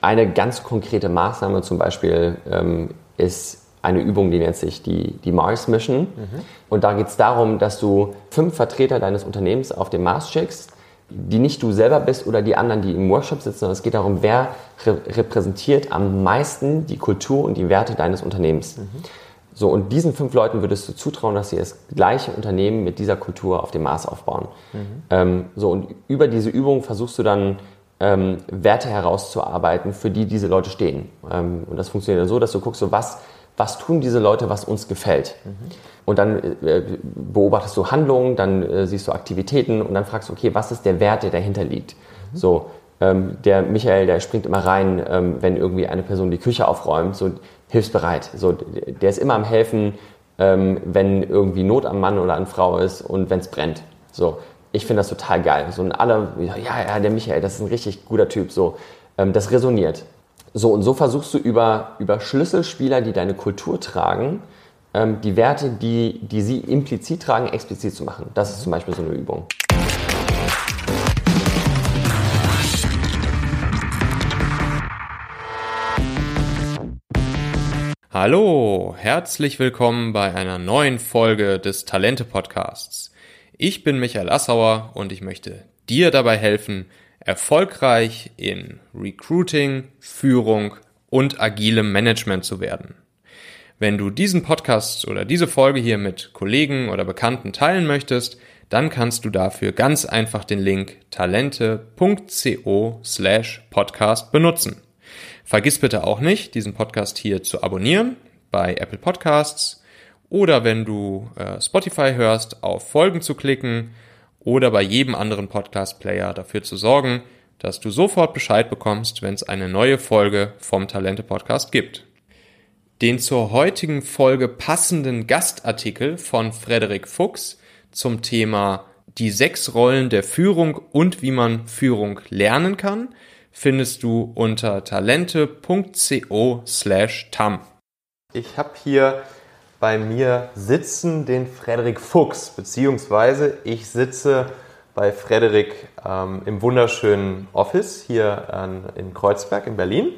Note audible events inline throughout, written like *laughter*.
eine ganz konkrete Maßnahme zum Beispiel ähm, ist eine Übung, die nennt sich die, die Mars Mission. Mhm. Und da geht es darum, dass du fünf Vertreter deines Unternehmens auf den Mars schickst, die nicht du selber bist oder die anderen, die im Workshop sitzen, sondern es geht darum, wer re repräsentiert am meisten die Kultur und die Werte deines Unternehmens. Mhm. So, und diesen fünf Leuten würdest du zutrauen, dass sie das gleiche Unternehmen mit dieser Kultur auf dem Mars aufbauen. Mhm. Ähm, so, und über diese Übung versuchst du dann ähm, Werte herauszuarbeiten, für die diese Leute stehen. Ähm, und das funktioniert dann so, dass du guckst, so was, was tun diese Leute, was uns gefällt. Mhm. Und dann äh, beobachtest du Handlungen, dann äh, siehst du Aktivitäten und dann fragst du, okay, was ist der Wert, der dahinter liegt? Mhm. So, ähm, der Michael, der springt immer rein, ähm, wenn irgendwie eine Person die Küche aufräumt. So, hilfsbereit. So, der ist immer am Helfen, ähm, wenn irgendwie Not am Mann oder an Frau ist und wenn es brennt. So, ich finde das total geil. So und alle, ja, ja, der Michael, das ist ein richtig guter Typ. So, ähm, das resoniert. So und so versuchst du über, über Schlüsselspieler, die deine Kultur tragen, ähm, die Werte, die, die sie implizit tragen, explizit zu machen. Das ist zum Beispiel so eine Übung. Hallo, herzlich willkommen bei einer neuen Folge des Talente Podcasts. Ich bin Michael Assauer und ich möchte dir dabei helfen, erfolgreich in Recruiting, Führung und agilem Management zu werden. Wenn du diesen Podcast oder diese Folge hier mit Kollegen oder Bekannten teilen möchtest, dann kannst du dafür ganz einfach den Link talente.co slash podcast benutzen. Vergiss bitte auch nicht, diesen Podcast hier zu abonnieren bei Apple Podcasts oder wenn du äh, Spotify hörst, auf Folgen zu klicken oder bei jedem anderen Podcast-Player dafür zu sorgen, dass du sofort Bescheid bekommst, wenn es eine neue Folge vom Talente Podcast gibt. Den zur heutigen Folge passenden Gastartikel von Frederik Fuchs zum Thema die sechs Rollen der Führung und wie man Führung lernen kann findest du unter talente.co slash tam. Ich habe hier bei mir sitzen den Frederik Fuchs, beziehungsweise ich sitze bei Frederik ähm, im wunderschönen Office hier an, in Kreuzberg in Berlin.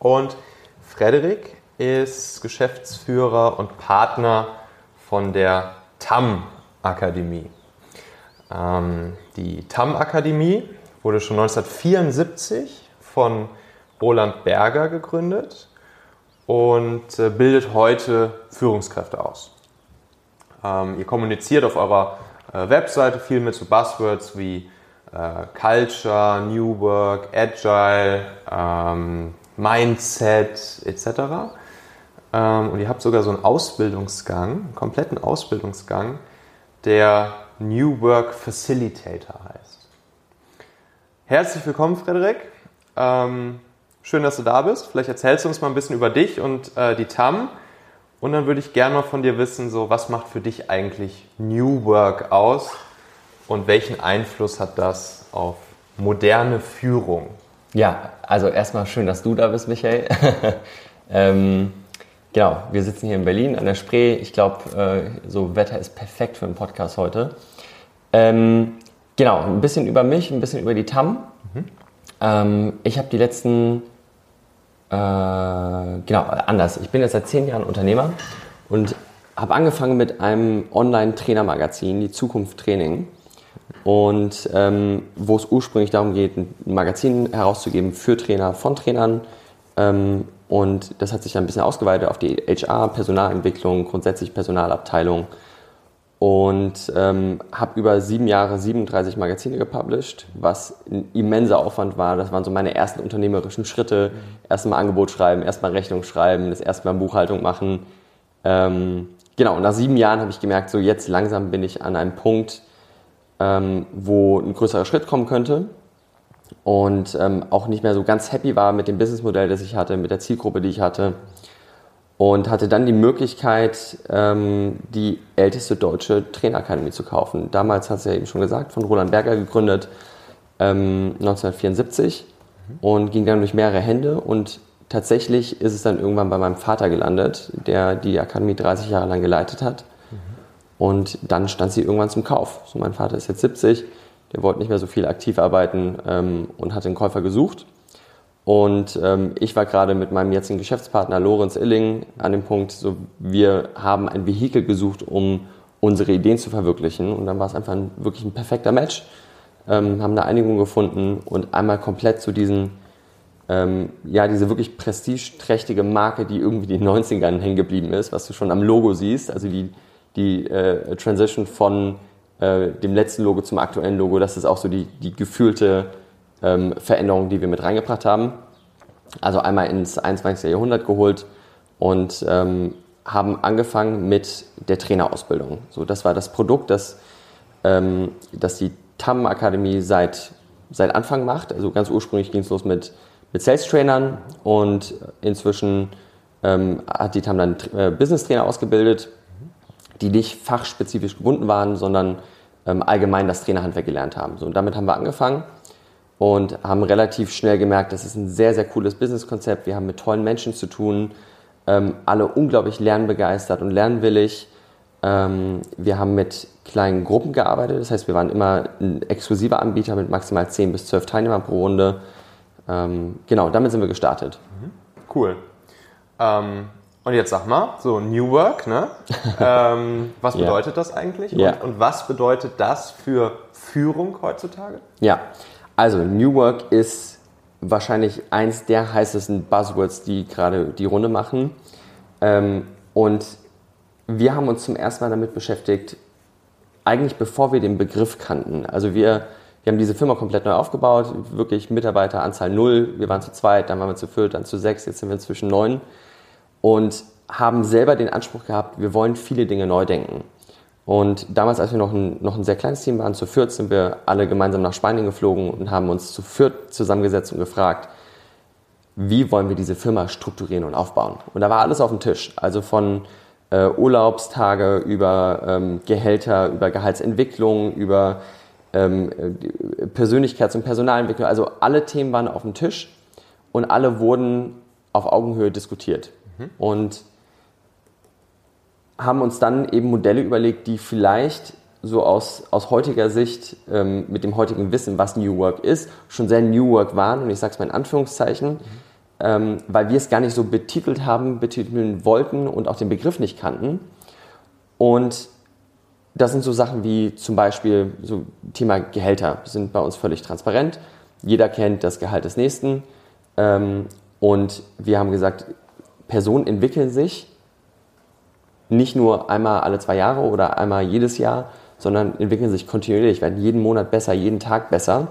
Und Frederik ist Geschäftsführer und Partner von der TAM Akademie. Ähm, die TAM Akademie wurde schon 1974 von Roland Berger gegründet und äh, bildet heute Führungskräfte aus. Ähm, ihr kommuniziert auf eurer äh, Webseite viel mit so Buzzwords wie äh, Culture, New Work, Agile, ähm, Mindset etc. Ähm, und ihr habt sogar so einen Ausbildungsgang, einen kompletten Ausbildungsgang, der New Work Facilitator heißt. Herzlich willkommen, Frederik. Schön, dass du da bist. Vielleicht erzählst du uns mal ein bisschen über dich und äh, die TAM. Und dann würde ich gerne mal von dir wissen, so was macht für dich eigentlich New Work aus und welchen Einfluss hat das auf moderne Führung? Ja, also erstmal schön, dass du da bist, Michael. *laughs* ähm, genau, wir sitzen hier in Berlin an der Spree. Ich glaube, äh, so Wetter ist perfekt für einen Podcast heute. Ähm, Genau, ein bisschen über mich, ein bisschen über die TAM. Mhm. Ähm, ich habe die letzten, genau, anders. Ich bin jetzt seit zehn Jahren Unternehmer und habe angefangen mit einem Online-Trainer-Magazin, die Zukunft Training. Und ähm, wo es ursprünglich darum geht, ein Magazin herauszugeben für Trainer von Trainern. Ähm, und das hat sich dann ein bisschen ausgeweitet auf die HR, Personalentwicklung, grundsätzlich Personalabteilung und ähm, habe über sieben Jahre 37 Magazine gepublished, was ein immenser Aufwand war. Das waren so meine ersten unternehmerischen Schritte. Erstmal Angebot schreiben, erstmal Rechnung schreiben, das erste Mal Buchhaltung machen. Ähm, genau, und nach sieben Jahren habe ich gemerkt, so jetzt langsam bin ich an einem Punkt, ähm, wo ein größerer Schritt kommen könnte und ähm, auch nicht mehr so ganz happy war mit dem Businessmodell, das ich hatte, mit der Zielgruppe, die ich hatte und hatte dann die Möglichkeit, ähm, die älteste deutsche Trainerakademie zu kaufen. Damals, hast du ja eben schon gesagt, von Roland Berger gegründet, ähm, 1974 mhm. und ging dann durch mehrere Hände und tatsächlich ist es dann irgendwann bei meinem Vater gelandet, der die Akademie 30 Jahre lang geleitet hat. Mhm. Und dann stand sie irgendwann zum Kauf. So, mein Vater ist jetzt 70, der wollte nicht mehr so viel aktiv arbeiten ähm, und hat den Käufer gesucht. Und ähm, ich war gerade mit meinem jetzigen Geschäftspartner Lorenz Illing an dem Punkt, so wir haben ein Vehikel gesucht, um unsere Ideen zu verwirklichen. Und dann war es einfach ein, wirklich ein perfekter Match. Ähm, haben eine Einigung gefunden und einmal komplett zu diesen, ähm, ja, diese wirklich prestigeträchtige Marke, die irgendwie in den 90ern hängen geblieben ist, was du schon am Logo siehst, also die, die äh, Transition von äh, dem letzten Logo zum aktuellen Logo, das ist auch so die, die gefühlte ähm, Veränderungen, die wir mit reingebracht haben. Also einmal ins 21. Jahrhundert geholt und ähm, haben angefangen mit der Trainerausbildung. So, das war das Produkt, das, ähm, das die TAM Akademie seit, seit Anfang macht. Also ganz ursprünglich ging es los mit, mit Sales-Trainern und inzwischen ähm, hat die TAM dann äh, Business-Trainer ausgebildet, die nicht fachspezifisch gebunden waren, sondern ähm, allgemein das Trainerhandwerk gelernt haben. So, und damit haben wir angefangen und haben relativ schnell gemerkt, das ist ein sehr, sehr cooles Businesskonzept. Wir haben mit tollen Menschen zu tun, ähm, alle unglaublich lernbegeistert und lernwillig. Ähm, wir haben mit kleinen Gruppen gearbeitet, das heißt, wir waren immer ein exklusiver Anbieter mit maximal 10 bis 12 Teilnehmern pro Runde. Ähm, genau, damit sind wir gestartet. Mhm. Cool. Ähm, und jetzt sag mal, so New Work, ne? *laughs* Ähm, was bedeutet ja. das eigentlich? Ja. Und, und was bedeutet das für Führung heutzutage? Ja, also New Work ist wahrscheinlich eins der heißesten Buzzwords, die gerade die Runde machen. Ähm, und wir haben uns zum ersten Mal damit beschäftigt, eigentlich bevor wir den Begriff kannten. Also wir, wir haben diese Firma komplett neu aufgebaut, wirklich Mitarbeiteranzahl null. Wir waren zu zweit, dann waren wir zu viert, dann zu sechs, jetzt sind wir inzwischen neun. Und haben selber den Anspruch gehabt, wir wollen viele Dinge neu denken. Und damals, als wir noch ein, noch ein sehr kleines Team waren, zu Fürth, sind wir alle gemeinsam nach Spanien geflogen und haben uns zu Fürth zusammengesetzt und gefragt, wie wollen wir diese Firma strukturieren und aufbauen. Und da war alles auf dem Tisch. Also von äh, Urlaubstage über ähm, Gehälter, über Gehaltsentwicklung, über ähm, Persönlichkeits- und Personalentwicklung. Also alle Themen waren auf dem Tisch und alle wurden auf Augenhöhe diskutiert. Mhm. Und haben uns dann eben Modelle überlegt, die vielleicht so aus, aus heutiger Sicht ähm, mit dem heutigen Wissen, was New Work ist, schon sehr New Work waren. Und ich sage es mal in Anführungszeichen, mhm. ähm, weil wir es gar nicht so betitelt haben, betiteln wollten und auch den Begriff nicht kannten. Und das sind so Sachen wie zum Beispiel so Thema Gehälter sind bei uns völlig transparent. Jeder kennt das Gehalt des Nächsten. Ähm, und wir haben gesagt, Personen entwickeln sich nicht nur einmal alle zwei Jahre oder einmal jedes Jahr, sondern entwickeln sich kontinuierlich, werden jeden Monat besser, jeden Tag besser.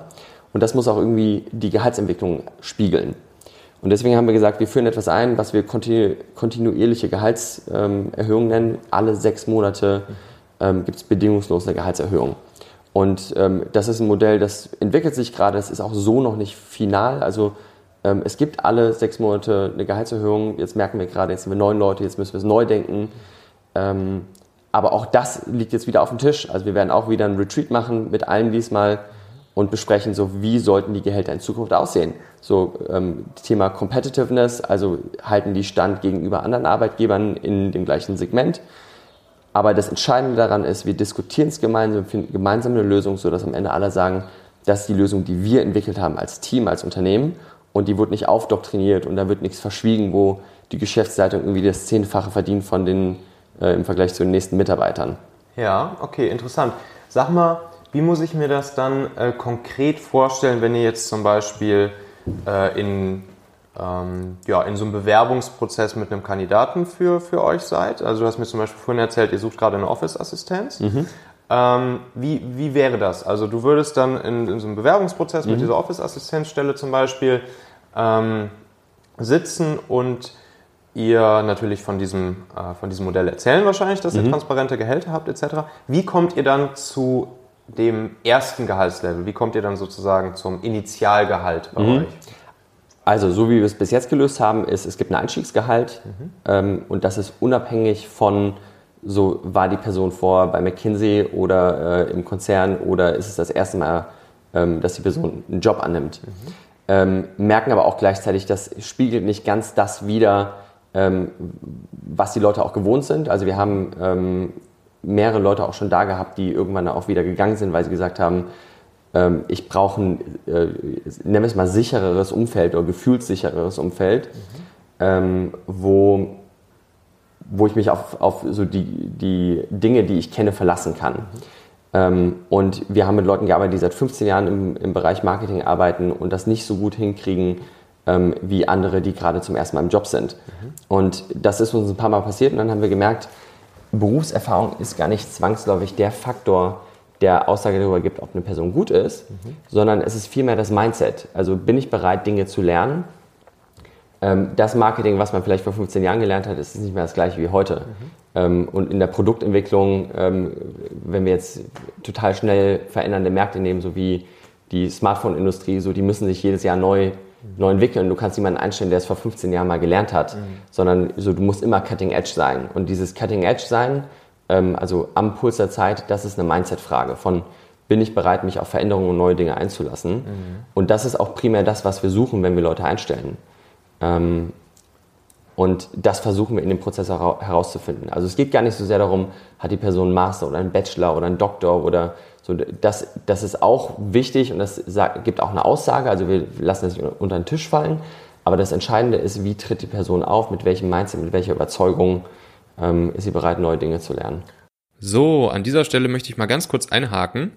Und das muss auch irgendwie die Gehaltsentwicklung spiegeln. Und deswegen haben wir gesagt, wir führen etwas ein, was wir kontinu kontinuierliche Gehaltserhöhungen nennen. Alle sechs Monate ähm, gibt es bedingungslos eine Gehaltserhöhung. Und ähm, das ist ein Modell, das entwickelt sich gerade, es ist auch so noch nicht final. Also ähm, es gibt alle sechs Monate eine Gehaltserhöhung. Jetzt merken wir gerade, jetzt sind wir neun Leute, jetzt müssen wir es neu denken. Ähm, aber auch das liegt jetzt wieder auf dem Tisch. Also wir werden auch wieder ein Retreat machen mit allen diesmal und besprechen, so wie sollten die Gehälter in Zukunft aussehen. So ähm, Thema Competitiveness, also halten die Stand gegenüber anderen Arbeitgebern in dem gleichen Segment. Aber das Entscheidende daran ist, wir diskutieren es gemeinsam, finden gemeinsam eine Lösung, sodass am Ende alle sagen, das ist die Lösung, die wir entwickelt haben als Team, als Unternehmen. Und die wird nicht aufdoktriniert und da wird nichts verschwiegen, wo die Geschäftsleitung irgendwie das Zehnfache verdient von den äh, im Vergleich zu den nächsten Mitarbeitern. Ja, okay, interessant. Sag mal, wie muss ich mir das dann äh, konkret vorstellen, wenn ihr jetzt zum Beispiel äh, in, ähm, ja, in so einem Bewerbungsprozess mit einem Kandidaten für, für euch seid? Also du hast mir zum Beispiel vorhin erzählt, ihr sucht gerade eine Office-Assistenz. Mhm. Ähm, wie, wie wäre das? Also du würdest dann in, in so einem Bewerbungsprozess mhm. mit dieser Office-Assistenzstelle zum Beispiel ähm, sitzen und ihr natürlich von diesem, äh, von diesem Modell erzählen wahrscheinlich, dass ihr mhm. transparente Gehälter habt etc. Wie kommt ihr dann zu dem ersten Gehaltslevel? Wie kommt ihr dann sozusagen zum Initialgehalt bei mhm. euch? Also so wie wir es bis jetzt gelöst haben, ist, es gibt ein Einstiegsgehalt mhm. ähm, und das ist unabhängig von, so war die Person vor bei McKinsey oder äh, im Konzern oder ist es das erste Mal, ähm, dass die Person einen Job annimmt. Mhm. Ähm, merken aber auch gleichzeitig, das spiegelt nicht ganz das wider, ähm, was die Leute auch gewohnt sind. Also wir haben ähm, mehrere Leute auch schon da gehabt, die irgendwann auch wieder gegangen sind, weil sie gesagt haben, ähm, ich brauche ein, äh, nennen wir es mal, sichereres Umfeld oder gefühlssichereres Umfeld, mhm. ähm, wo, wo ich mich auf, auf so die, die Dinge, die ich kenne, verlassen kann. Mhm. Ähm, und wir haben mit Leuten gearbeitet, die seit 15 Jahren im, im Bereich Marketing arbeiten und das nicht so gut hinkriegen, ähm, wie andere, die gerade zum ersten Mal im Job sind. Mhm. Und das ist uns ein paar Mal passiert und dann haben wir gemerkt, Berufserfahrung ist gar nicht zwangsläufig der Faktor, der Aussage darüber gibt, ob eine Person gut ist, mhm. sondern es ist vielmehr das Mindset. Also bin ich bereit, Dinge zu lernen? Ähm, das Marketing, was man vielleicht vor 15 Jahren gelernt hat, ist nicht mehr das gleiche wie heute. Mhm. Ähm, und in der Produktentwicklung, ähm, wenn wir jetzt total schnell verändernde Märkte nehmen, so wie die Smartphone-Industrie, so die müssen sich jedes Jahr neu, neu entwickeln. Du kannst niemanden einstellen, der es vor 15 Jahren mal gelernt hat, mhm. sondern so, du musst immer Cutting Edge sein. Und dieses Cutting Edge sein, ähm, also am Puls der Zeit, das ist eine Mindset-Frage von bin ich bereit, mich auf Veränderungen und neue Dinge einzulassen. Mhm. Und das ist auch primär das, was wir suchen, wenn wir Leute einstellen. Ähm, und das versuchen wir in dem Prozess herauszufinden. Also es geht gar nicht so sehr darum, hat die Person einen Master oder einen Bachelor oder einen Doktor oder so. Das, das ist auch wichtig und das gibt auch eine Aussage. Also wir lassen das nicht unter den Tisch fallen. Aber das Entscheidende ist, wie tritt die Person auf, mit welchem Mindset, mit welcher Überzeugung ähm, ist sie bereit, neue Dinge zu lernen. So, an dieser Stelle möchte ich mal ganz kurz einhaken.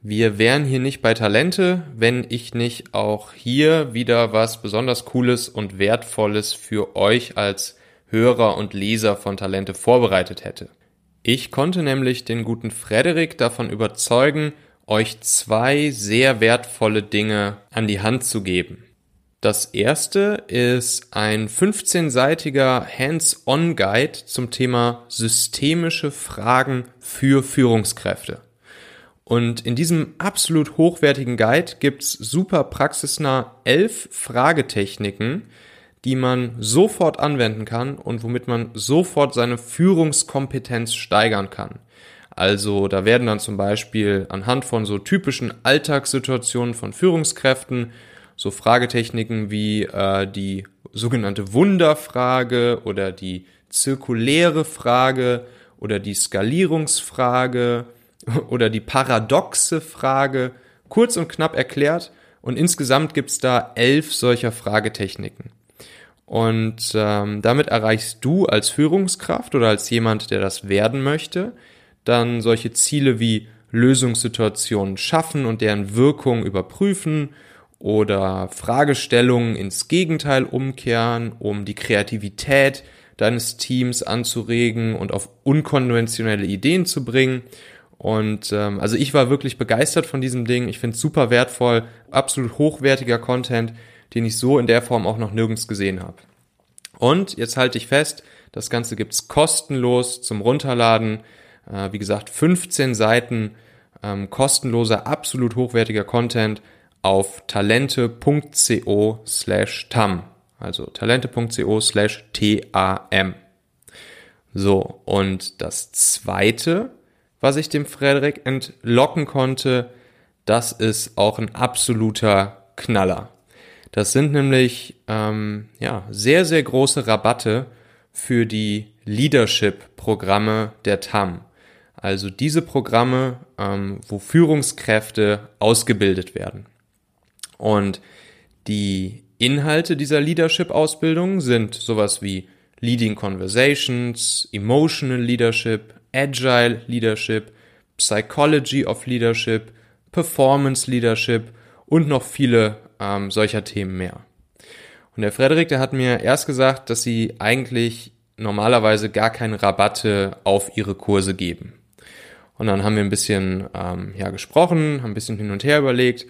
Wir wären hier nicht bei Talente, wenn ich nicht auch hier wieder was besonders Cooles und Wertvolles für euch als Hörer und Leser von Talente vorbereitet hätte. Ich konnte nämlich den guten Frederik davon überzeugen, euch zwei sehr wertvolle Dinge an die Hand zu geben. Das erste ist ein 15-seitiger Hands-on-Guide zum Thema systemische Fragen für Führungskräfte. Und in diesem absolut hochwertigen Guide gibt's super praxisnah elf Fragetechniken, die man sofort anwenden kann und womit man sofort seine Führungskompetenz steigern kann. Also da werden dann zum Beispiel anhand von so typischen Alltagssituationen von Führungskräften so Fragetechniken wie äh, die sogenannte Wunderfrage oder die zirkuläre Frage oder die Skalierungsfrage *laughs* oder die paradoxe Frage kurz und knapp erklärt und insgesamt gibt's da elf solcher Fragetechniken. Und ähm, damit erreichst du als Führungskraft oder als jemand, der das werden möchte, dann solche Ziele wie Lösungssituationen schaffen und deren Wirkung überprüfen oder Fragestellungen ins Gegenteil umkehren, um die Kreativität deines Teams anzuregen und auf unkonventionelle Ideen zu bringen und ähm, also ich war wirklich begeistert von diesem Ding. Ich finde es super wertvoll, absolut hochwertiger Content, den ich so in der Form auch noch nirgends gesehen habe. Und jetzt halte ich fest, das Ganze gibt's kostenlos zum Runterladen. Äh, wie gesagt, 15 Seiten ähm, kostenloser, absolut hochwertiger Content auf talente.co slash tam. Also talente.co slash tam. So, und das zweite was ich dem Frederik entlocken konnte, das ist auch ein absoluter Knaller. Das sind nämlich ähm, ja, sehr, sehr große Rabatte für die Leadership-Programme der TAM. Also diese Programme, ähm, wo Führungskräfte ausgebildet werden. Und die Inhalte dieser Leadership-Ausbildung sind sowas wie Leading Conversations, Emotional Leadership, Agile Leadership, Psychology of Leadership, Performance Leadership und noch viele ähm, solcher Themen mehr. Und der Frederik, der hat mir erst gesagt, dass sie eigentlich normalerweise gar keine Rabatte auf ihre Kurse geben. Und dann haben wir ein bisschen ähm, ja, gesprochen, haben ein bisschen hin und her überlegt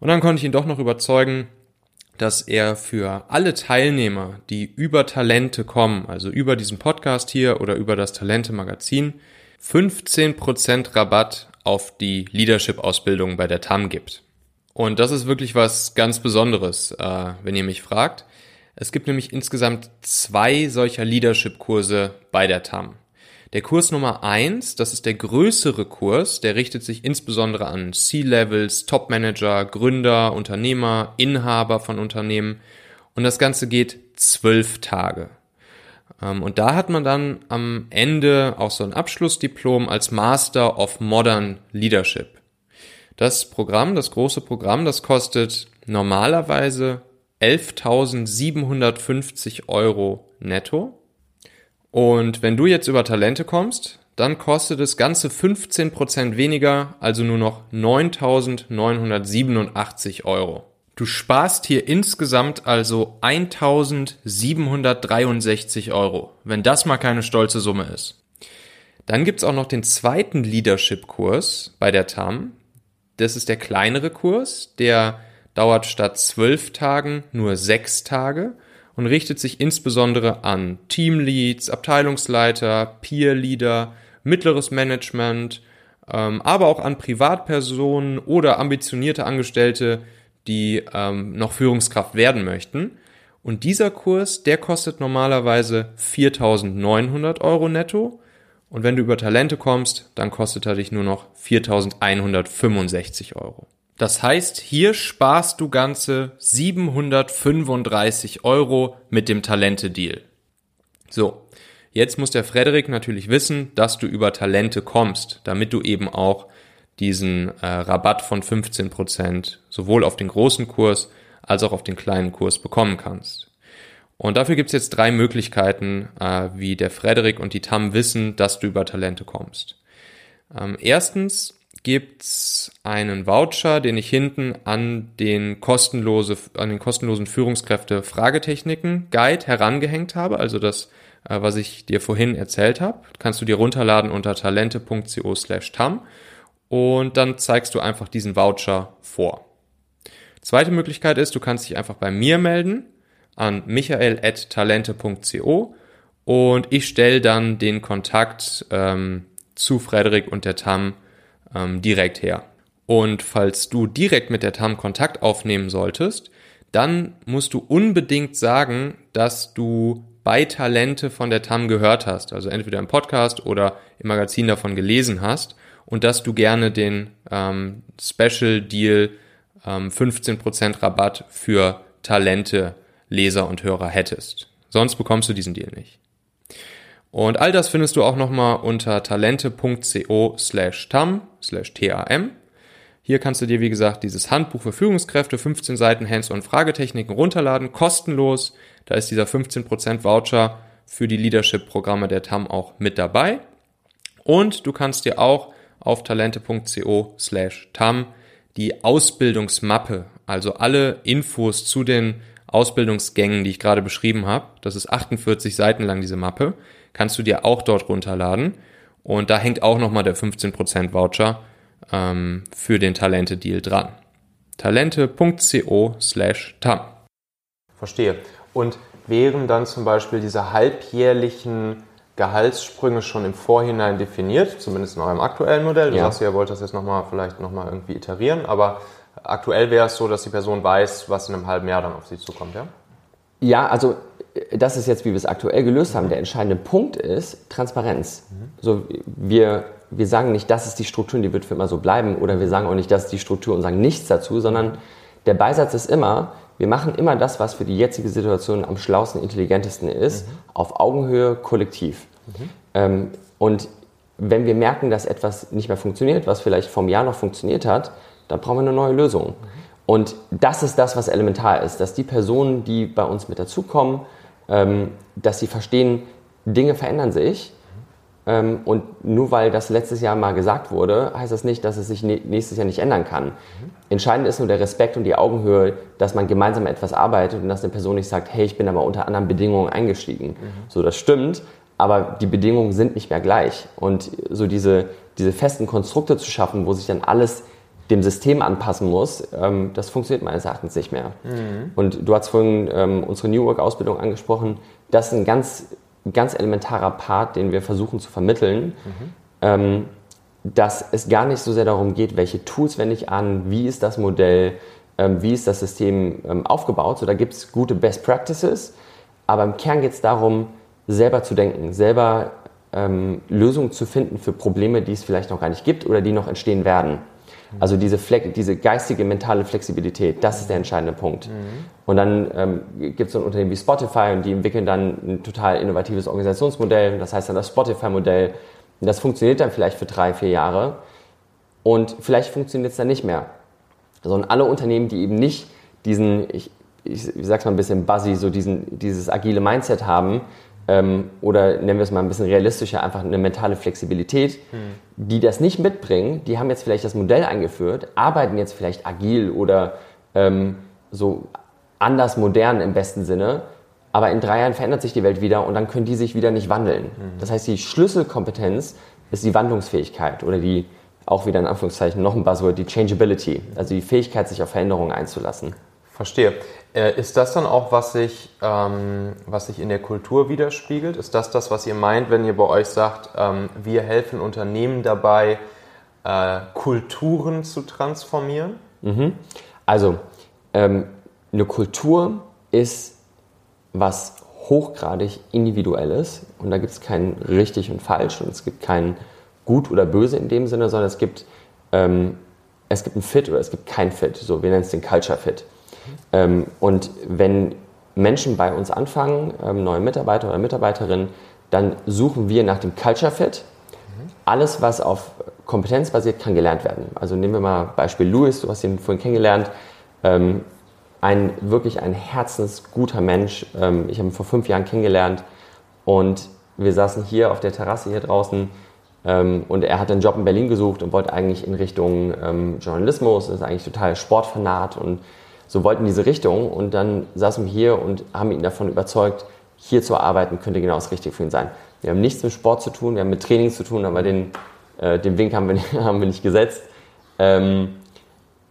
und dann konnte ich ihn doch noch überzeugen, dass er für alle Teilnehmer, die über Talente kommen, also über diesen Podcast hier oder über das Talente Magazin, 15% Rabatt auf die Leadership-Ausbildung bei der TAM gibt. Und das ist wirklich was ganz Besonderes, äh, wenn ihr mich fragt. Es gibt nämlich insgesamt zwei solcher Leadership-Kurse bei der TAM. Der Kurs Nummer eins, das ist der größere Kurs, der richtet sich insbesondere an C-Levels, Top-Manager, Gründer, Unternehmer, Inhaber von Unternehmen. Und das Ganze geht zwölf Tage. Ähm, und da hat man dann am Ende auch so ein Abschlussdiplom als Master of Modern Leadership. Das Programm, das große Programm, das kostet normalerweise 11.750 Euro netto. Und wenn du jetzt über Talente kommst, dann kostet es ganze 15% weniger, also nur noch 9.987 Euro. Du sparst hier insgesamt also 1763 Euro, wenn das mal keine stolze Summe ist. Dann gibt's auch noch den zweiten Leadership-Kurs bei der TAM. Das ist der kleinere Kurs, der dauert statt zwölf Tagen nur sechs Tage und richtet sich insbesondere an Teamleads, Abteilungsleiter, Peerleader, mittleres Management, ähm, aber auch an Privatpersonen oder ambitionierte Angestellte, die ähm, noch Führungskraft werden möchten. Und dieser Kurs, der kostet normalerweise 4.900 Euro netto. Und wenn du über Talente kommst, dann kostet er dich nur noch 4.165 Euro. Das heißt, hier sparst du ganze 735 Euro mit dem Talente-Deal. So, jetzt muss der Frederik natürlich wissen, dass du über Talente kommst, damit du eben auch diesen äh, Rabatt von 15% sowohl auf den großen Kurs als auch auf den kleinen Kurs bekommen kannst. Und dafür gibt's jetzt drei Möglichkeiten, äh, wie der Frederik und die Tam wissen, dass du über Talente kommst. Ähm, erstens gibt's einen Voucher, den ich hinten an den kostenlose, an den kostenlosen Führungskräfte Fragetechniken Guide herangehängt habe, also das, äh, was ich dir vorhin erzählt habe, kannst du dir runterladen unter talente.co/tam und dann zeigst du einfach diesen Voucher vor. Zweite Möglichkeit ist, du kannst dich einfach bei mir melden an michael.talente.co und ich stelle dann den Kontakt ähm, zu Frederik und der TAM ähm, direkt her. Und falls du direkt mit der TAM Kontakt aufnehmen solltest, dann musst du unbedingt sagen, dass du bei Talente von der TAM gehört hast, also entweder im Podcast oder im Magazin davon gelesen hast und dass du gerne den ähm, Special Deal ähm, 15% Rabatt für Talente, Leser und Hörer hättest. Sonst bekommst du diesen Deal nicht. Und all das findest du auch nochmal unter talente.co slash tam slash tam. Hier kannst du dir, wie gesagt, dieses Handbuch für Führungskräfte, 15 Seiten Hands-on Fragetechniken runterladen, kostenlos. Da ist dieser 15% Voucher für die Leadership-Programme der TAM auch mit dabei. Und du kannst dir auch auf talente.co slash tam die Ausbildungsmappe, also alle Infos zu den Ausbildungsgängen, die ich gerade beschrieben habe, das ist 48 Seiten lang diese Mappe, kannst du dir auch dort runterladen. Und da hängt auch nochmal der 15% Voucher ähm, für den Talente-Deal dran. talente.co slash tam. Verstehe. Und wären dann zum Beispiel diese halbjährlichen Gehaltssprünge schon im Vorhinein definiert, zumindest in eurem aktuellen Modell. Du ja. sagst, ihr wollt das jetzt nochmal vielleicht nochmal irgendwie iterieren, aber aktuell wäre es so, dass die Person weiß, was in einem halben Jahr dann auf sie zukommt, ja? Ja, also das ist jetzt, wie wir es aktuell gelöst haben. Der entscheidende Punkt ist Transparenz. Mhm. So, wir, wir sagen nicht, das ist die Struktur und die wird für immer so bleiben oder wir sagen auch nicht, das ist die Struktur und sagen nichts dazu, sondern der Beisatz ist immer, wir machen immer das, was für die jetzige Situation am schlausten, intelligentesten ist, mhm. auf Augenhöhe, kollektiv. Mhm. Ähm, und wenn wir merken, dass etwas nicht mehr funktioniert, was vielleicht vom Jahr noch funktioniert hat, dann brauchen wir eine neue Lösung. Und das ist das, was elementar ist, dass die Personen, die bei uns mit dazukommen, ähm, dass sie verstehen, Dinge verändern sich ähm, und nur weil das letztes Jahr mal gesagt wurde, heißt das nicht, dass es sich nächstes Jahr nicht ändern kann. Entscheidend ist nur der Respekt und die Augenhöhe, dass man gemeinsam etwas arbeitet und dass eine Person nicht sagt, hey, ich bin aber unter anderen Bedingungen eingestiegen. Mhm. So, das stimmt, aber die Bedingungen sind nicht mehr gleich. Und so diese, diese festen Konstrukte zu schaffen, wo sich dann alles dem System anpassen muss, ähm, das funktioniert meines Erachtens nicht mehr. Mhm. Und du hast vorhin ähm, unsere New Work-Ausbildung angesprochen. Das ist ein ganz ganz elementarer Part, den wir versuchen zu vermitteln, mhm. ähm, dass es gar nicht so sehr darum geht, welche Tools wende ich an, wie ist das Modell, ähm, wie ist das System ähm, aufgebaut. So, da gibt es gute Best Practices, aber im Kern geht es darum, selber zu denken, selber ähm, Lösungen zu finden für Probleme, die es vielleicht noch gar nicht gibt oder die noch entstehen werden. Also diese, Fle diese geistige, mentale Flexibilität, das ist der entscheidende Punkt. Mhm. Und dann ähm, gibt es so ein Unternehmen wie Spotify und die entwickeln dann ein total innovatives Organisationsmodell, das heißt dann das Spotify-Modell. Das funktioniert dann vielleicht für drei, vier Jahre. und vielleicht funktioniert es dann nicht mehr. Sondern alle Unternehmen, die eben nicht diesen, ich, ich, ich sag's mal ein bisschen buzzy, so diesen, dieses agile Mindset haben, ähm, oder nennen wir es mal ein bisschen realistischer, einfach eine mentale Flexibilität, mhm. die das nicht mitbringen, die haben jetzt vielleicht das Modell eingeführt, arbeiten jetzt vielleicht agil oder ähm, so anders modern im besten Sinne, aber in drei Jahren verändert sich die Welt wieder und dann können die sich wieder nicht wandeln. Mhm. Das heißt, die Schlüsselkompetenz ist die Wandlungsfähigkeit oder die, auch wieder in Anführungszeichen noch ein Buzzword, die Changeability, also die Fähigkeit, sich auf Veränderungen einzulassen. Verstehe. Äh, ist das dann auch, was sich, ähm, was sich in der Kultur widerspiegelt? Ist das das, was ihr meint, wenn ihr bei euch sagt, ähm, wir helfen Unternehmen dabei, äh, Kulturen zu transformieren? Mhm. Also, ähm, eine Kultur ist was hochgradig individuelles und da gibt es kein richtig und falsch und es gibt kein gut oder böse in dem Sinne, sondern es gibt, ähm, es gibt ein Fit oder es gibt kein Fit. So, wir nennen es den Culture Fit. Ähm, und wenn Menschen bei uns anfangen, ähm, neue Mitarbeiter oder Mitarbeiterinnen, dann suchen wir nach dem Culture Fit. Alles, was auf Kompetenz basiert, kann gelernt werden. Also nehmen wir mal Beispiel Louis, du hast ihn vorhin kennengelernt. Ähm, ein wirklich ein herzensguter Mensch. Ähm, ich habe ihn vor fünf Jahren kennengelernt und wir saßen hier auf der Terrasse hier draußen ähm, und er hat einen Job in Berlin gesucht und wollte eigentlich in Richtung ähm, Journalismus, ist eigentlich total Sportfanat und so wollten diese Richtung und dann saßen wir hier und haben ihn davon überzeugt, hier zu arbeiten könnte genau das Richtige für ihn sein. Wir haben nichts mit Sport zu tun, wir haben mit Training zu tun, aber den, äh, den Wink haben wir nicht, *laughs* haben wir nicht gesetzt. Ähm,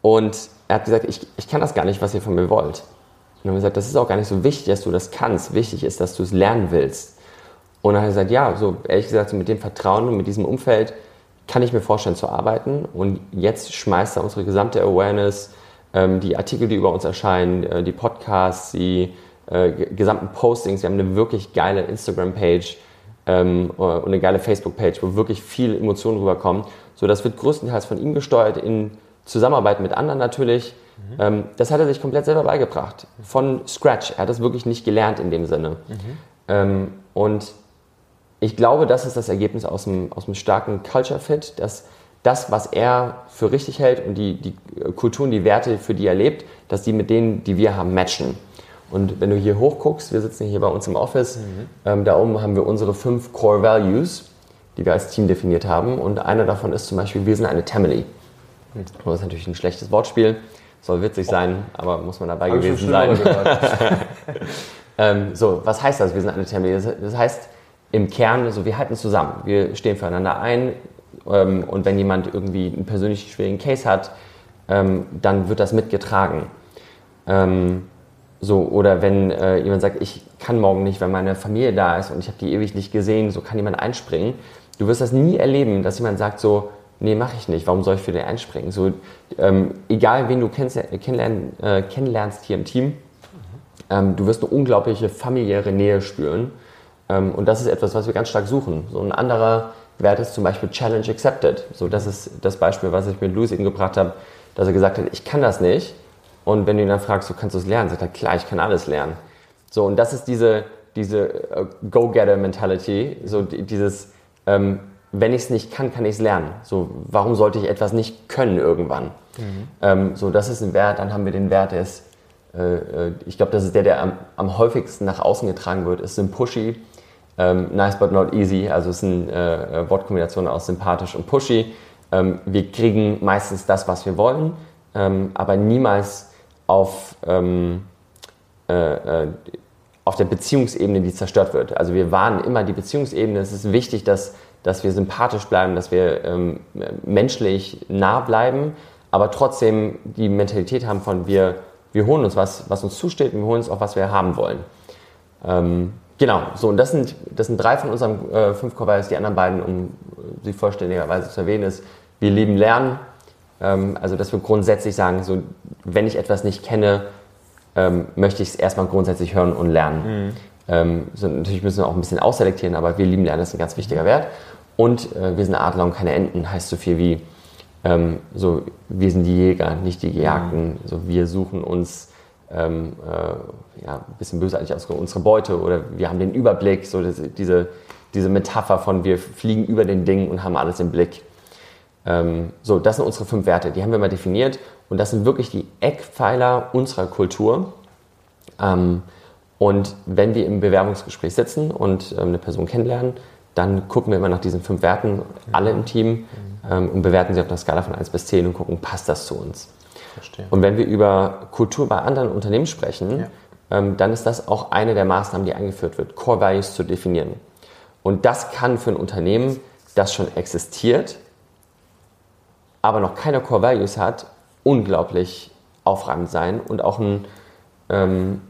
und er hat gesagt, ich, ich kann das gar nicht, was ihr von mir wollt. Und dann haben wir gesagt, das ist auch gar nicht so wichtig, dass du das kannst. Wichtig ist, dass du es lernen willst. Und dann hat er gesagt, ja, so ehrlich gesagt, so mit dem Vertrauen und mit diesem Umfeld kann ich mir vorstellen zu arbeiten. Und jetzt schmeißt er unsere gesamte Awareness, die Artikel, die über uns erscheinen, äh, die Podcasts, die äh, gesamten Postings. Wir haben eine wirklich geile Instagram-Page ähm, und eine geile Facebook-Page, wo wirklich viel Emotionen rüberkommen. So, das wird größtenteils von ihm gesteuert in Zusammenarbeit mit anderen natürlich. Mhm. Ähm, das hat er sich komplett selber beigebracht. Von Scratch. Er hat das wirklich nicht gelernt in dem Sinne. Mhm. Ähm, und ich glaube, das ist das Ergebnis aus dem, aus dem starken Culture Fit, dass das, was er für richtig hält und die, die Kulturen, die Werte, für die er lebt, dass die mit denen, die wir haben, matchen. Und wenn du hier hochguckst, wir sitzen hier bei uns im Office, mhm. ähm, da oben haben wir unsere fünf Core Values, die wir als Team definiert haben. Und einer davon ist zum Beispiel, wir sind eine Family. Das ist natürlich ein schlechtes Wortspiel. Soll witzig sein, aber muss man dabei Hab gewesen sein. *laughs* ähm, so, was heißt das? Wir sind eine Family. Das heißt im Kern, also wir halten zusammen. Wir stehen füreinander ein. Ähm, und wenn jemand irgendwie einen persönlich schwierigen Case hat, ähm, dann wird das mitgetragen. Ähm, so, oder wenn äh, jemand sagt, ich kann morgen nicht, weil meine Familie da ist und ich habe die ewig nicht gesehen, so kann jemand einspringen. Du wirst das nie erleben, dass jemand sagt so, nee, mache ich nicht, warum soll ich für den einspringen? So, ähm, egal wen du kennenlern, äh, kennenlernst hier im Team, ähm, du wirst eine unglaubliche familiäre Nähe spüren. Ähm, und das ist etwas, was wir ganz stark suchen. So ein anderer Wert ist zum Beispiel Challenge Accepted. So, das ist das Beispiel, was ich mit Louis eben gebracht habe, dass er gesagt hat, ich kann das nicht. Und wenn du ihn dann fragst, so kannst du es lernen, sagt er, klar, ich kann alles lernen. So, und das ist diese, diese uh, Go-Getter-Mentality, so dieses, ähm, wenn ich es nicht kann, kann ich es lernen. So, warum sollte ich etwas nicht können irgendwann? Mhm. Ähm, so, das ist ein Wert. Dann haben wir den Wert, der ist, äh, äh ich glaube, das ist der, der am, am, häufigsten nach außen getragen wird, ist ein Pushy. Ähm, nice but not easy, also es ist eine äh, Wortkombination aus sympathisch und pushy. Ähm, wir kriegen meistens das, was wir wollen, ähm, aber niemals auf, ähm, äh, äh, auf der Beziehungsebene, die zerstört wird. Also wir wahren immer die Beziehungsebene. Es ist wichtig, dass dass wir sympathisch bleiben, dass wir ähm, menschlich nah bleiben, aber trotzdem die Mentalität haben von wir, wir holen uns was, was uns zusteht und wir holen uns auch, was wir haben wollen. Genau, so und das sind, das sind drei von unseren äh, fünf Core Die anderen beiden, um sie vollständigerweise zu erwähnen, ist, wir lieben Lernen. Ähm, also, dass wir grundsätzlich sagen, so, wenn ich etwas nicht kenne, ähm, möchte ich es erstmal grundsätzlich hören und lernen. Mhm. Ähm, so, natürlich müssen wir auch ein bisschen ausselektieren, aber wir lieben Lernen, das ist ein ganz wichtiger Wert. Und äh, wir sind Adler und keine Enten, heißt so viel wie, ähm, so, wir sind die Jäger, nicht die Gejagten. Mhm. So, wir suchen uns ähm, äh, ja, ein bisschen bösartig aus unsere Beute oder wir haben den Überblick, so das, diese, diese Metapher von wir fliegen über den Ding und haben alles im Blick. Ähm, so, das sind unsere fünf Werte, die haben wir mal definiert und das sind wirklich die Eckpfeiler unserer Kultur. Ähm, und wenn wir im Bewerbungsgespräch sitzen und ähm, eine Person kennenlernen, dann gucken wir immer nach diesen fünf Werten, alle im Team, ähm, und bewerten sie auf einer Skala von 1 bis 10 und gucken, passt das zu uns. Verstehe. Und wenn wir über Kultur bei anderen Unternehmen sprechen, ja. ähm, dann ist das auch eine der Maßnahmen, die eingeführt wird, Core Values zu definieren. Und das kann für ein Unternehmen, das schon existiert, aber noch keine Core Values hat, unglaublich aufreibend sein und auch ein, ähm,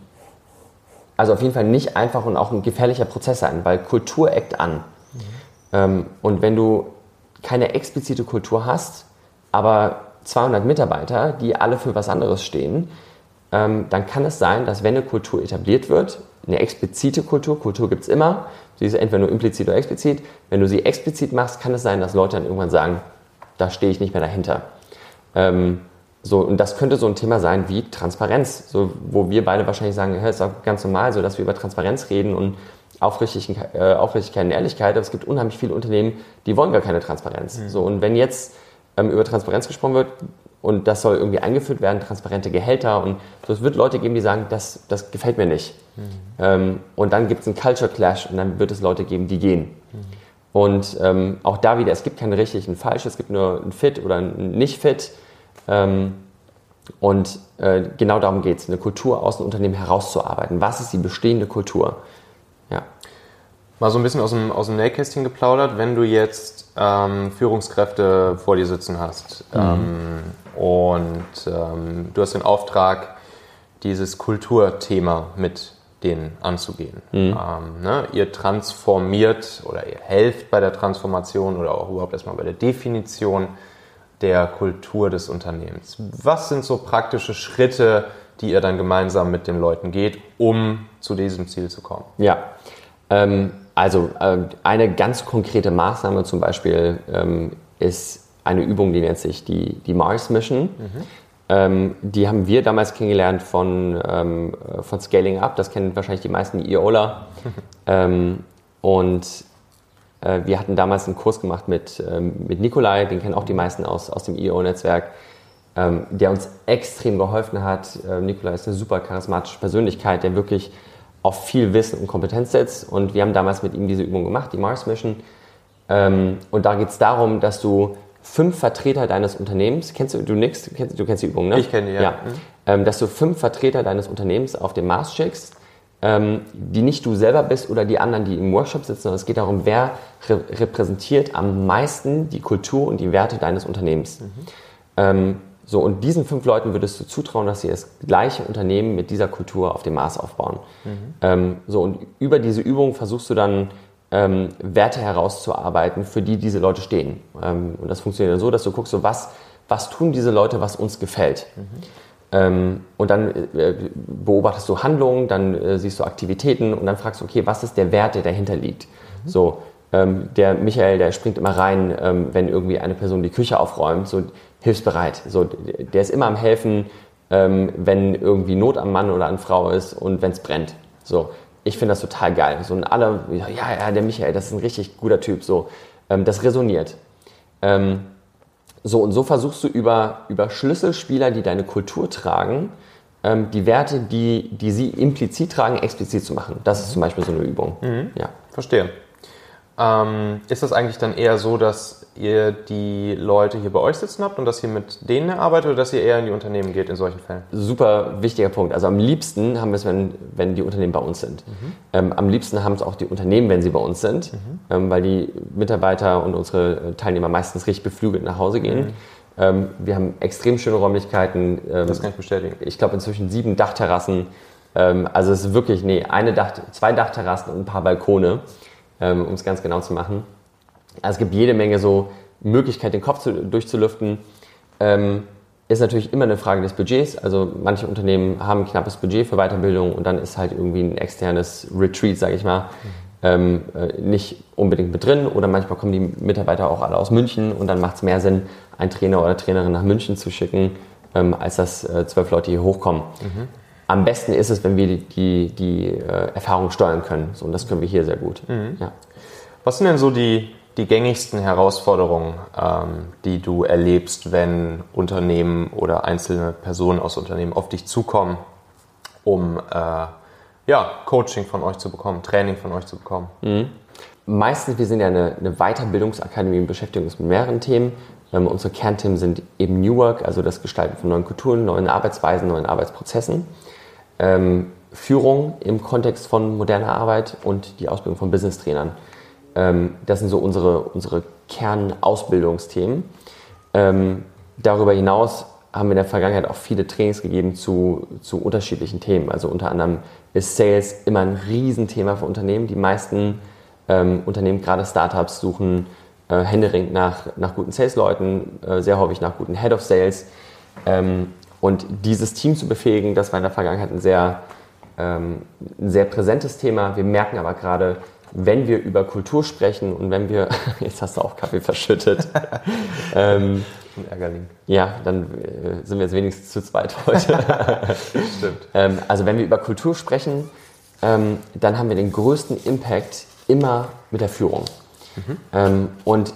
also auf jeden Fall nicht einfach und auch ein gefährlicher Prozess sein, weil Kultur eckt an. Mhm. Ähm, und wenn du keine explizite Kultur hast, aber 200 Mitarbeiter, die alle für was anderes stehen, ähm, dann kann es sein, dass wenn eine Kultur etabliert wird, eine explizite Kultur, Kultur gibt es immer, sie ist entweder nur implizit oder explizit, wenn du sie explizit machst, kann es sein, dass Leute dann irgendwann sagen, da stehe ich nicht mehr dahinter. Ähm, so, und das könnte so ein Thema sein wie Transparenz, so, wo wir beide wahrscheinlich sagen, es ist auch ganz normal, so dass wir über Transparenz reden und Aufrichtigkeit, äh, Aufrichtigkeit und Ehrlichkeit, aber es gibt unheimlich viele Unternehmen, die wollen gar keine Transparenz. Mhm. So, und wenn jetzt ähm, über Transparenz gesprochen wird und das soll irgendwie eingeführt werden, transparente Gehälter und so, es wird Leute geben, die sagen, das, das gefällt mir nicht. Mhm. Ähm, und dann gibt es einen Culture Clash und dann wird es Leute geben, die gehen. Mhm. Und ähm, auch da wieder, es gibt kein richtig und falsch, es gibt nur ein Fit oder ein Nicht-Fit. Ähm, und äh, genau darum geht es, eine Kultur aus dem Unternehmen herauszuarbeiten. Was ist die bestehende Kultur? Mal so ein bisschen aus dem, aus dem Nähkästchen geplaudert, wenn du jetzt ähm, Führungskräfte vor dir sitzen hast mhm. ähm, und ähm, du hast den Auftrag, dieses Kulturthema mit denen anzugehen. Mhm. Ähm, ne? Ihr transformiert oder ihr helft bei der Transformation oder auch überhaupt erstmal bei der Definition der Kultur des Unternehmens. Was sind so praktische Schritte, die ihr dann gemeinsam mit den Leuten geht, um zu diesem Ziel zu kommen? Ja, ähm, also äh, eine ganz konkrete Maßnahme zum Beispiel ähm, ist eine Übung, die nennt sich die, die Mars Mission. Mhm. Ähm, die haben wir damals kennengelernt von, ähm, von Scaling Up. Das kennen wahrscheinlich die meisten IOLA. *laughs* ähm, und äh, wir hatten damals einen Kurs gemacht mit, ähm, mit Nikolai, den kennen auch die meisten aus, aus dem IO-Netzwerk, ähm, der uns extrem geholfen hat. Äh, Nikolai ist eine super charismatische Persönlichkeit, der wirklich auf viel Wissen und Kompetenz setzt. Und wir haben damals mit ihm diese Übung gemacht, die Mars Mission. Ähm, und da geht es darum, dass du fünf Vertreter deines Unternehmens, kennst du, du nix, kennst, du kennst die Übung, ne? Ich kenne die, ja. ja. Mhm. Ähm, dass du fünf Vertreter deines Unternehmens auf den Mars schickst, ähm, die nicht du selber bist oder die anderen, die im Workshop sitzen, sondern es geht darum, wer re repräsentiert am meisten die Kultur und die Werte deines Unternehmens. Mhm. So, und diesen fünf Leuten würdest du zutrauen, dass sie das gleiche Unternehmen mit dieser Kultur auf dem Mars aufbauen. Mhm. Ähm, so, und über diese Übung versuchst du dann ähm, Werte herauszuarbeiten, für die diese Leute stehen. Ähm, und das funktioniert dann so, dass du guckst, so was, was tun diese Leute, was uns gefällt. Mhm. Ähm, und dann äh, beobachtest du Handlungen, dann äh, siehst du Aktivitäten und dann fragst du, okay, was ist der Wert, der dahinter liegt? Mhm. So, ähm, der Michael, der springt immer rein, ähm, wenn irgendwie eine Person die Küche aufräumt, so hilfsbereit. So, der ist immer am Helfen, ähm, wenn irgendwie Not am Mann oder an Frau ist und wenn es brennt. So, ich finde das total geil. So, und alle, ja, ja, der Michael, das ist ein richtig guter Typ. So, ähm, das resoniert. Ähm, so, und so versuchst du über, über Schlüsselspieler, die deine Kultur tragen, ähm, die Werte, die, die sie implizit tragen, explizit zu machen. Das ist zum Beispiel so eine Übung. Mhm. Ja. Verstehe. Ähm, ist das eigentlich dann eher so, dass ihr die Leute hier bei euch sitzen habt und dass ihr mit denen arbeitet oder dass ihr eher in die Unternehmen geht in solchen Fällen? Super wichtiger Punkt. Also am liebsten haben wir es, wenn, wenn die Unternehmen bei uns sind. Mhm. Ähm, am liebsten haben es auch die Unternehmen, wenn sie bei uns sind, mhm. ähm, weil die Mitarbeiter und unsere Teilnehmer meistens richtig beflügelt nach Hause gehen. Mhm. Ähm, wir haben extrem schöne Räumlichkeiten. Ähm, das kann ich bestätigen. Ich glaube inzwischen sieben Dachterrassen. Ähm, also es ist wirklich, nee, eine Dach, zwei Dachterrassen und ein paar Balkone ähm, um es ganz genau zu machen. Also es gibt jede Menge so Möglichkeiten, den Kopf zu, durchzulüften. Ähm, ist natürlich immer eine Frage des Budgets. Also manche Unternehmen haben ein knappes Budget für Weiterbildung und dann ist halt irgendwie ein externes Retreat, sage ich mal, ähm, äh, nicht unbedingt mit drin. Oder manchmal kommen die Mitarbeiter auch alle aus München und dann macht es mehr Sinn, einen Trainer oder Trainerin nach München zu schicken, ähm, als dass äh, zwölf Leute hier hochkommen. Mhm. Am besten ist es, wenn wir die, die, die äh, Erfahrung steuern können. So, und das können wir hier sehr gut. Mhm. Ja. Was sind denn so die die gängigsten Herausforderungen, ähm, die du erlebst, wenn Unternehmen oder einzelne Personen aus Unternehmen auf dich zukommen, um äh, ja, Coaching von euch zu bekommen, Training von euch zu bekommen? Mhm. Meistens, wir sind ja eine, eine Weiterbildungsakademie und beschäftigen uns mit mehreren Themen. Ähm, unsere Kernthemen sind eben New Work, also das Gestalten von neuen Kulturen, neuen Arbeitsweisen, neuen Arbeitsprozessen. Ähm, Führung im Kontext von moderner Arbeit und die Ausbildung von Business-Trainern. Ähm, das sind so unsere, unsere Kernausbildungsthemen. Ähm, darüber hinaus haben wir in der Vergangenheit auch viele Trainings gegeben zu, zu unterschiedlichen Themen. Also unter anderem ist Sales immer ein Riesenthema für Unternehmen. Die meisten ähm, Unternehmen, gerade Startups, suchen äh, händeringend nach, nach guten Sales-Leuten, äh, sehr häufig nach guten Head of Sales. Ähm, und dieses Team zu befähigen, das war in der Vergangenheit ein sehr, ähm, ein sehr präsentes Thema. Wir merken aber gerade, wenn wir über Kultur sprechen und wenn wir, *laughs* jetzt hast du auch Kaffee verschüttet, *laughs* ähm, Ärgerling. Ja, dann äh, sind wir jetzt wenigstens zu zweit heute. *laughs* Stimmt. Ähm, also wenn wir über Kultur sprechen, ähm, dann haben wir den größten Impact immer mit der Führung. Mhm. Ähm, und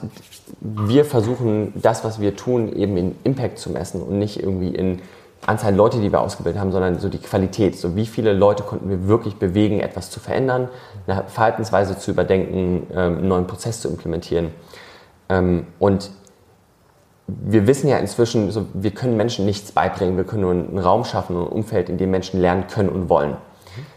wir versuchen das, was wir tun, eben in Impact zu messen und nicht irgendwie in Anzahl Leute, die wir ausgebildet haben, sondern so die Qualität. So wie viele Leute konnten wir wirklich bewegen, etwas zu verändern, eine Verhaltensweise zu überdenken, ähm, einen neuen Prozess zu implementieren. Ähm, und wir wissen ja inzwischen, so, wir können Menschen nichts beibringen, wir können nur einen Raum schaffen und ein Umfeld, in dem Menschen lernen können und wollen.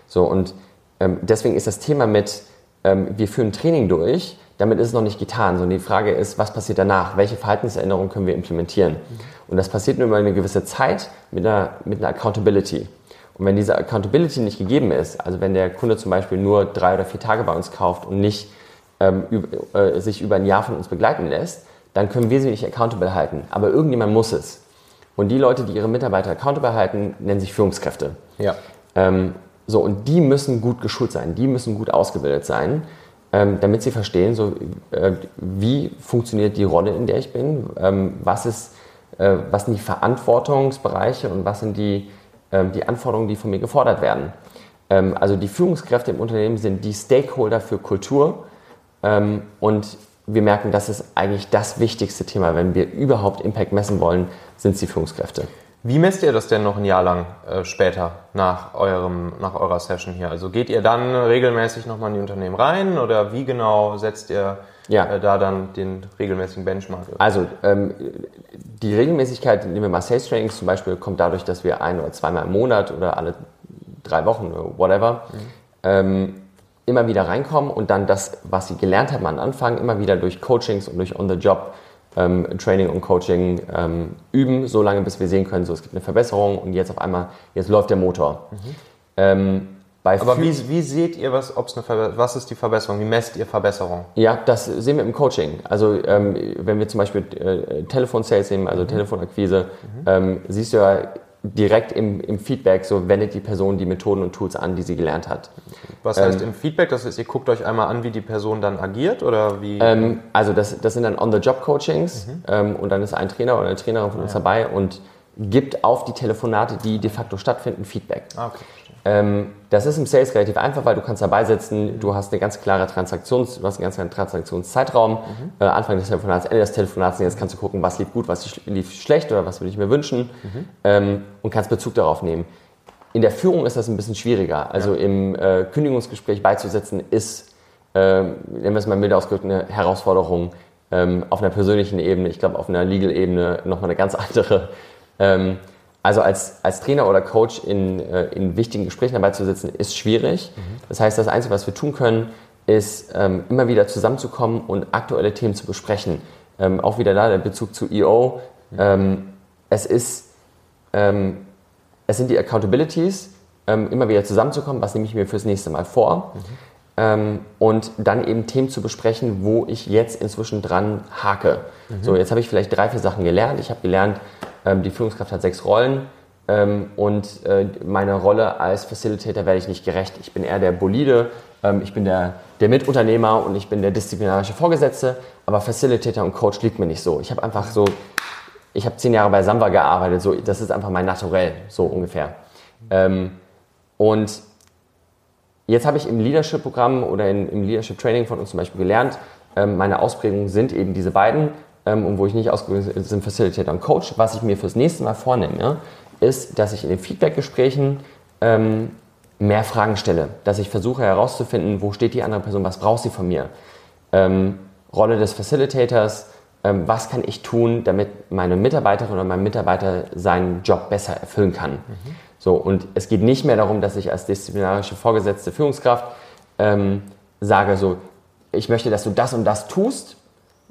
So, und ähm, deswegen ist das Thema mit, wir führen Training durch, damit ist es noch nicht getan, sondern die Frage ist, was passiert danach? Welche Verhaltensänderungen können wir implementieren? Und das passiert nur über eine gewisse Zeit mit einer, mit einer Accountability. Und wenn diese Accountability nicht gegeben ist, also wenn der Kunde zum Beispiel nur drei oder vier Tage bei uns kauft und nicht ähm, über, äh, sich über ein Jahr von uns begleiten lässt, dann können wir sie nicht accountable halten. Aber irgendjemand muss es. Und die Leute, die ihre Mitarbeiter accountable halten, nennen sich Führungskräfte. Ja. Ähm, so, und die müssen gut geschult sein, die müssen gut ausgebildet sein ähm, damit sie verstehen, so, äh, wie funktioniert die Rolle, in der ich bin, ähm, was, ist, äh, was sind die Verantwortungsbereiche und was sind die, ähm, die Anforderungen, die von mir gefordert werden. Ähm, also die Führungskräfte im Unternehmen sind die Stakeholder für Kultur ähm, und wir merken, das ist eigentlich das wichtigste Thema. Wenn wir überhaupt Impact messen wollen, sind es die Führungskräfte. Wie messt ihr das denn noch ein Jahr lang äh, später nach, eurem, nach eurer Session hier? Also geht ihr dann regelmäßig nochmal in die Unternehmen rein oder wie genau setzt ihr ja. äh, da dann den regelmäßigen Benchmark? Also ähm, die Regelmäßigkeit, nehmen wir mal Sales Trainings zum Beispiel, kommt dadurch, dass wir ein oder zweimal im Monat oder alle drei Wochen oder whatever mhm. ähm, immer wieder reinkommen und dann das, was sie gelernt haben am Anfang, immer wieder durch Coachings und durch On-the-Job ähm, Training und Coaching ähm, üben, so lange bis wir sehen können, so es gibt eine Verbesserung und jetzt auf einmal, jetzt läuft der Motor. Mhm. Ähm, Aber wie, wie seht ihr, was, ob's eine was ist die Verbesserung? Wie messt ihr Verbesserung? Ja, das sehen wir im Coaching. Also ähm, wenn wir zum Beispiel äh, Telefon-Sales nehmen, also mhm. Telefonakquise, mhm. Ähm, siehst du ja direkt im, im Feedback, so wendet die Person die Methoden und Tools an, die sie gelernt hat. Was heißt ähm, im Feedback? Das heißt, ihr guckt euch einmal an, wie die Person dann agiert oder wie? Ähm, also das, das sind dann On-the-Job-Coachings mhm. ähm, und dann ist ein Trainer oder eine Trainerin von uns ja. dabei und gibt auf die Telefonate, die de facto stattfinden, Feedback. Ah, okay. Ähm, das ist im Sales relativ einfach, weil du kannst dabei sitzen, du hast eine ganz klare Transaktions, du hast einen ganz klaren Transaktionszeitraum, mhm. äh, Anfang des Telefonats, Ende des Telefonats, und jetzt kannst du gucken, was lief gut, was lief schlecht oder was würde ich mir wünschen mhm. ähm, und kannst Bezug darauf nehmen. In der Führung ist das ein bisschen schwieriger. Also ja. im äh, Kündigungsgespräch beizusetzen ist, äh, nennen wir es mal mild ausgedrückt, eine Herausforderung ähm, auf einer persönlichen Ebene. Ich glaube, auf einer Legal-Ebene nochmal eine ganz *laughs* andere. Ähm, also als, als Trainer oder Coach in, äh, in wichtigen Gesprächen dabei zu sitzen, ist schwierig. Mhm. Das heißt, das Einzige, was wir tun können, ist ähm, immer wieder zusammenzukommen und aktuelle Themen zu besprechen. Ähm, auch wieder da der Bezug zu EO. Mhm. Ähm, es ist, ähm, es sind die Accountabilities, ähm, immer wieder zusammenzukommen, was nehme ich mir fürs nächste Mal vor. Mhm. Ähm, und dann eben Themen zu besprechen, wo ich jetzt inzwischen dran hake. Mhm. So, jetzt habe ich vielleicht drei, vier Sachen gelernt. Ich habe gelernt, ähm, die Führungskraft hat sechs Rollen ähm, und äh, meiner Rolle als Facilitator werde ich nicht gerecht. Ich bin eher der Bolide, ähm, ich bin der, der Mitunternehmer und ich bin der disziplinarische Vorgesetzte, aber Facilitator und Coach liegt mir nicht so. Ich habe einfach so, ich habe zehn Jahre bei Samba gearbeitet, so, das ist einfach mein Naturell, so ungefähr. Ähm, und jetzt habe ich im Leadership-Programm oder in, im Leadership-Training von uns zum Beispiel gelernt, ähm, meine Ausprägungen sind eben diese beiden ähm, und wo ich nicht ausgebildet bin, sind Facilitator und Coach. Was ich mir fürs nächste Mal vornehme, ist, dass ich in den Feedback-Gesprächen ähm, mehr Fragen stelle, dass ich versuche herauszufinden, wo steht die andere Person, was braucht sie von mir. Ähm, Rolle des Facilitators, ähm, was kann ich tun, damit meine Mitarbeiterin oder mein Mitarbeiter seinen Job besser erfüllen kann. Mhm. So, und es geht nicht mehr darum, dass ich als disziplinarische Vorgesetzte Führungskraft ähm, sage, so, ich möchte, dass du das und das tust,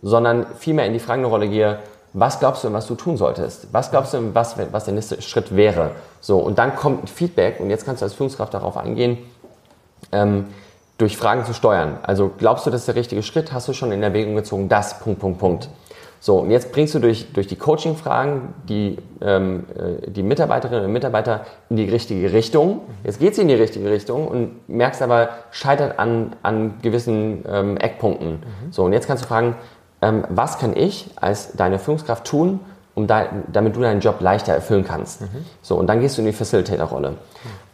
sondern vielmehr in die fragende Rolle gehe, was glaubst du, was du tun solltest? Was glaubst du, was, was der nächste Schritt wäre? So, und dann kommt ein Feedback und jetzt kannst du als Führungskraft darauf eingehen, ähm, durch Fragen zu steuern. Also glaubst du, das ist der richtige Schritt? Hast du schon in Erwägung gezogen, das, Punkt, Punkt, Punkt. So, und jetzt bringst du durch, durch die Coaching-Fragen die, ähm, äh, die Mitarbeiterinnen und Mitarbeiter in die richtige Richtung. Jetzt geht sie in die richtige Richtung und merkst aber, scheitert an, an gewissen ähm, Eckpunkten. Mhm. So, und jetzt kannst du fragen, ähm, was kann ich als deine Führungskraft tun, um da, damit du deinen Job leichter erfüllen kannst. Mhm. So, und dann gehst du in die Facilitator-Rolle. Mhm.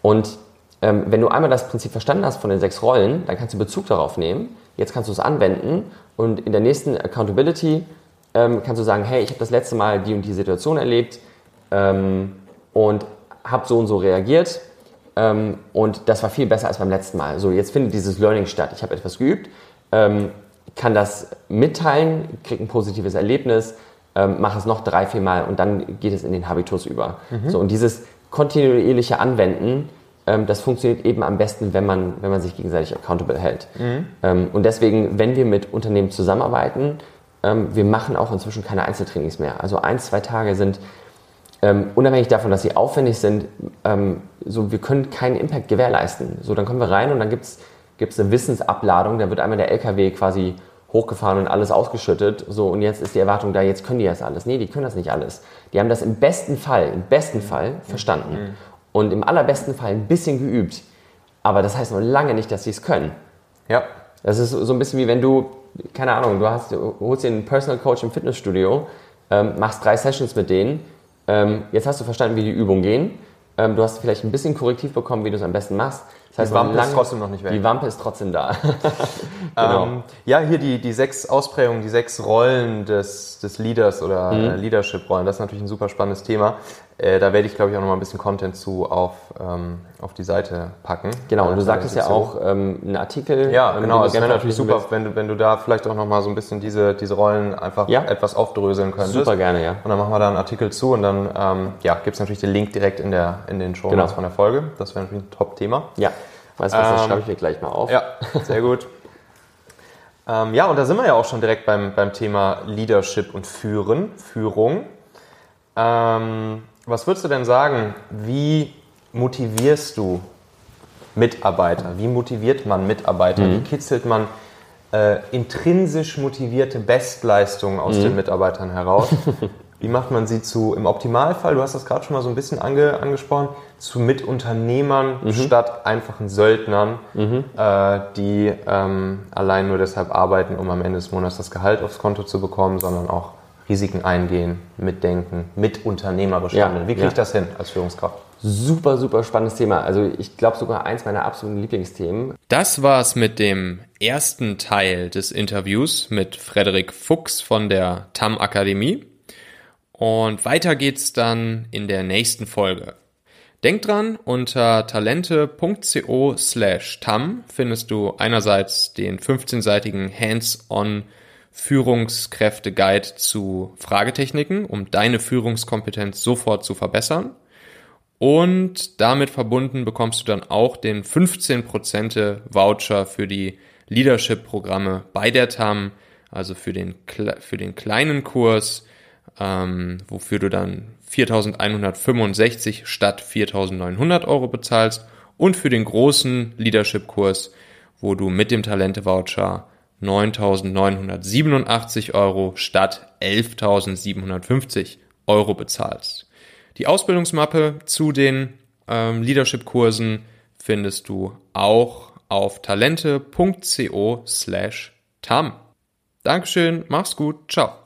Und ähm, wenn du einmal das Prinzip verstanden hast von den sechs Rollen, dann kannst du Bezug darauf nehmen. Jetzt kannst du es anwenden und in der nächsten Accountability ähm, kannst du sagen, hey, ich habe das letzte Mal die und die Situation erlebt ähm, und habe so und so reagiert ähm, und das war viel besser als beim letzten Mal. So, jetzt findet dieses Learning statt. Ich habe etwas geübt, ähm, kann das mitteilen, kriege ein positives Erlebnis, ähm, mache es noch drei, vier Mal und dann geht es in den Habitus über. Mhm. So, und dieses kontinuierliche Anwenden, ähm, das funktioniert eben am besten, wenn man, wenn man sich gegenseitig accountable hält. Mhm. Ähm, und deswegen, wenn wir mit Unternehmen zusammenarbeiten, ähm, wir machen auch inzwischen keine Einzeltrainings mehr. Also ein, zwei Tage sind ähm, unabhängig davon, dass sie aufwendig sind, ähm, so wir können keinen Impact gewährleisten. So, dann kommen wir rein und dann gibt es eine Wissensabladung, da wird einmal der LKW quasi hochgefahren und alles ausgeschüttet. So, und jetzt ist die Erwartung da, jetzt können die das alles. Nee, die können das nicht alles. Die haben das im besten Fall, im besten Fall verstanden. Mhm. Und im allerbesten Fall ein bisschen geübt. Aber das heißt noch lange nicht, dass sie es können. Ja. Das ist so ein bisschen wie wenn du, keine Ahnung, du, hast, du holst dir einen Personal Coach im Fitnessstudio, ähm, machst drei Sessions mit denen. Ähm, jetzt hast du verstanden, wie die Übungen gehen. Ähm, du hast vielleicht ein bisschen Korrektiv bekommen, wie du es am besten machst. Heißt, die Wampe ist trotzdem noch nicht weg. Die Wampe ist trotzdem da. *laughs* genau. ähm, ja, hier die, die sechs Ausprägungen, die sechs Rollen des, des Leaders oder mhm. Leadership-Rollen. Das ist natürlich ein super spannendes Thema. Äh, da werde ich, glaube ich, auch noch mal ein bisschen Content zu auf, ähm, auf die Seite packen. Genau, und du sagtest ja auch ähm, einen Artikel. Ja, ähm, genau. Es wäre natürlich super, wenn du, wenn du da vielleicht auch noch mal so ein bisschen diese, diese Rollen einfach ja? etwas aufdröseln könntest. Super gerne, ja. Und dann machen wir da einen Artikel zu und dann ähm, ja, gibt es natürlich den Link direkt in, der, in den Show genau. von der Folge. Das wäre natürlich ein Top-Thema. Ja. Weißt du was, das ähm, schreibe ich mir gleich mal auf. Ja, sehr gut. *laughs* ähm, ja, und da sind wir ja auch schon direkt beim, beim Thema Leadership und Führen, Führung. Ähm, was würdest du denn sagen, wie motivierst du Mitarbeiter? Wie motiviert man Mitarbeiter? Mhm. Wie kitzelt man äh, intrinsisch motivierte Bestleistungen aus mhm. den Mitarbeitern heraus? *laughs* Wie macht man sie zu, im Optimalfall, du hast das gerade schon mal so ein bisschen ange, angesprochen, zu Mitunternehmern mhm. statt einfachen Söldnern, mhm. äh, die ähm, allein nur deshalb arbeiten, um am Ende des Monats das Gehalt aufs Konto zu bekommen, sondern auch Risiken eingehen, mitdenken, mitunternehmerisch ja, handeln. Wie kriege ich das hin als Führungskraft? Super, super spannendes Thema. Also ich glaube sogar eins meiner absoluten Lieblingsthemen. Das war's mit dem ersten Teil des Interviews mit Frederik Fuchs von der TAM Akademie. Und weiter geht's dann in der nächsten Folge. Denk dran, unter talente.co slash tam findest du einerseits den 15-seitigen Hands-on Führungskräfte-Guide zu Fragetechniken, um deine Führungskompetenz sofort zu verbessern. Und damit verbunden bekommst du dann auch den 15% Voucher für die Leadership-Programme bei der TAM, also für den, für den kleinen Kurs ähm, wofür du dann 4.165 statt 4.900 Euro bezahlst und für den großen Leadership-Kurs, wo du mit dem Talente-Voucher 9.987 Euro statt 11.750 Euro bezahlst. Die Ausbildungsmappe zu den ähm, Leadership-Kursen findest du auch auf talente.co slash tam. Dankeschön, mach's gut, ciao.